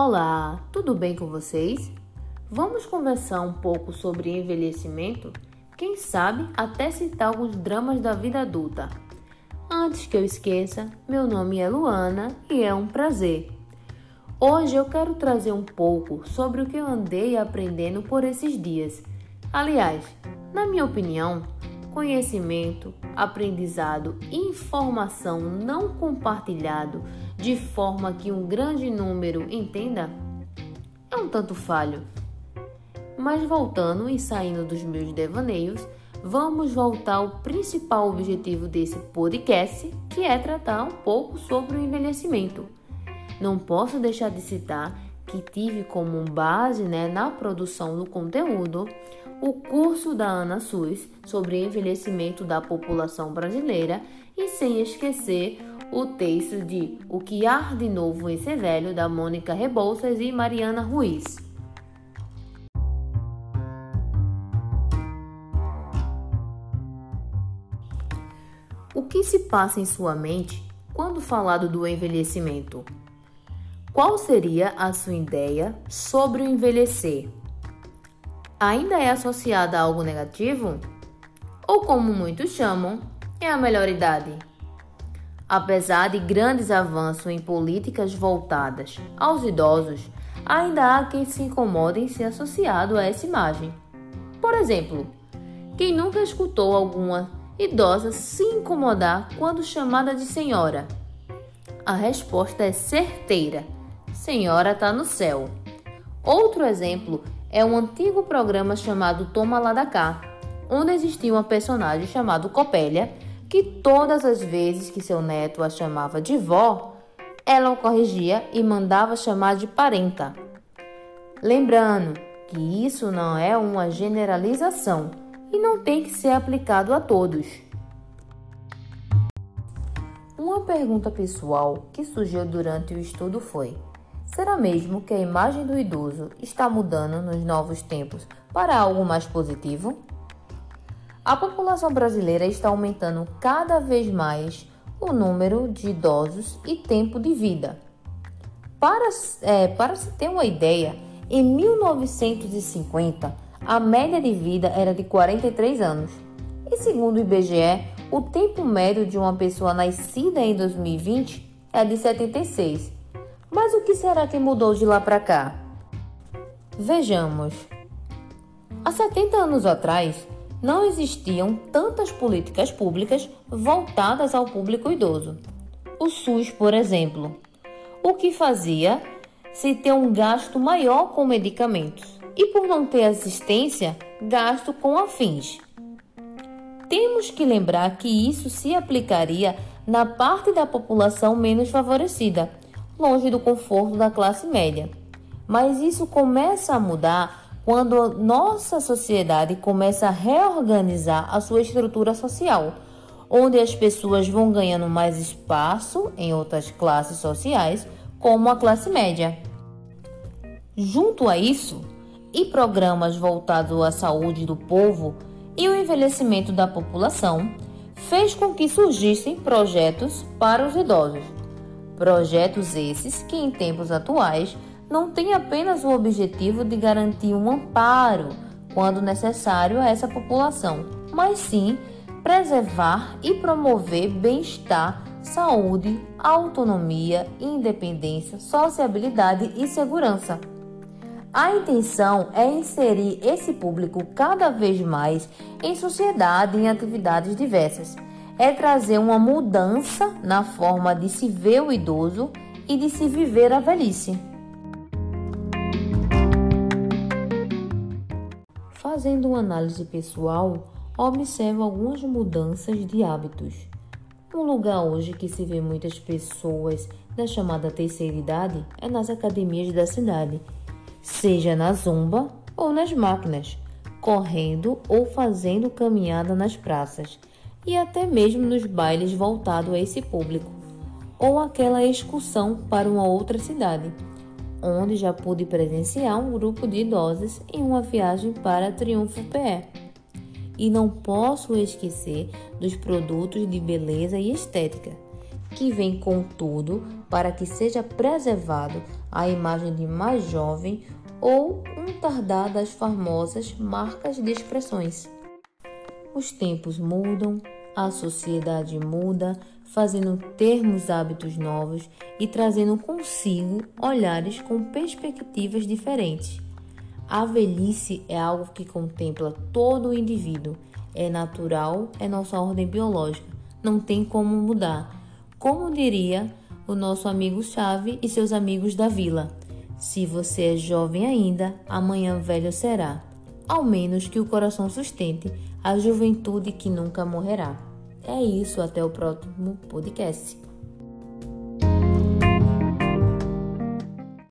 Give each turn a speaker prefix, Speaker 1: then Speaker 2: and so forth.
Speaker 1: Olá, tudo bem com vocês? Vamos conversar um pouco sobre envelhecimento? Quem sabe até citar alguns dramas da vida adulta. Antes que eu esqueça, meu nome é Luana e é um prazer. Hoje eu quero trazer um pouco sobre o que eu andei aprendendo por esses dias. Aliás, na minha opinião, conhecimento, aprendizado informação não compartilhado de forma que um grande número entenda é um tanto falho. Mas voltando e saindo dos meus devaneios, vamos voltar ao principal objetivo desse podcast, que é tratar um pouco sobre o envelhecimento. Não posso deixar de citar que tive como base né, na produção do conteúdo o curso da Ana SUS sobre envelhecimento da população brasileira e sem esquecer o texto de O que há de novo em ser velho da Mônica Rebouças e Mariana Ruiz. O que se passa em sua mente quando falado do envelhecimento? Qual seria a sua ideia sobre o envelhecer? Ainda é associada a algo negativo? Ou como muitos chamam, é a melhor idade? Apesar de grandes avanços em políticas voltadas aos idosos, ainda há quem se incomode em ser associado a essa imagem. Por exemplo, quem nunca escutou alguma idosa se incomodar quando chamada de senhora? A resposta é certeira: senhora está no céu. Outro exemplo é um antigo programa chamado Toma Lá da Cá, onde existia uma personagem chamada Copélia que todas as vezes que seu neto a chamava de vó, ela o corrigia e mandava chamar de parenta. Lembrando que isso não é uma generalização e não tem que ser aplicado a todos. Uma pergunta pessoal que surgiu durante o estudo foi: será mesmo que a imagem do idoso está mudando nos novos tempos para algo mais positivo? A população brasileira está aumentando cada vez mais o número de idosos e tempo de vida. Para, é, para se ter uma ideia, em 1950 a média de vida era de 43 anos. E segundo o IBGE, o tempo médio de uma pessoa nascida em 2020 é de 76. Mas o que será que mudou de lá para cá? Vejamos. Há 70 anos atrás, não existiam tantas políticas públicas voltadas ao público idoso. O SUS, por exemplo, o que fazia se ter um gasto maior com medicamentos e, por não ter assistência, gasto com afins. Temos que lembrar que isso se aplicaria na parte da população menos favorecida, longe do conforto da classe média. Mas isso começa a mudar quando nossa sociedade começa a reorganizar a sua estrutura social, onde as pessoas vão ganhando mais espaço em outras classes sociais, como a classe média. Junto a isso, e programas voltados à saúde do povo e o envelhecimento da população, fez com que surgissem projetos para os idosos. Projetos esses que, em tempos atuais, não tem apenas o objetivo de garantir um amparo, quando necessário, a essa população, mas sim preservar e promover bem-estar, saúde, autonomia, independência, sociabilidade e segurança. A intenção é inserir esse público cada vez mais em sociedade em atividades diversas. É trazer uma mudança na forma de se ver o idoso e de se viver a velhice. Fazendo uma análise pessoal, observo algumas mudanças de hábitos. Um lugar hoje que se vê muitas pessoas da chamada terceira idade é nas academias da cidade, seja na zumba ou nas máquinas, correndo ou fazendo caminhada nas praças e até mesmo nos bailes voltados a esse público, ou aquela excursão para uma outra cidade onde já pude presenciar um grupo de idosos em uma viagem para Triunfo PE. E não posso esquecer dos produtos de beleza e estética, que vem com tudo para que seja preservado a imagem de mais jovem ou um tardar das famosas marcas de expressões. Os tempos mudam, a sociedade muda, fazendo termos hábitos novos e trazendo consigo olhares com perspectivas diferentes. A velhice é algo que contempla todo o indivíduo, é natural, é nossa ordem biológica, não tem como mudar. Como diria o nosso amigo Chave e seus amigos da vila: se você é jovem ainda, amanhã velho será, ao menos que o coração sustente a juventude que nunca morrerá. É isso, até o próximo podcast.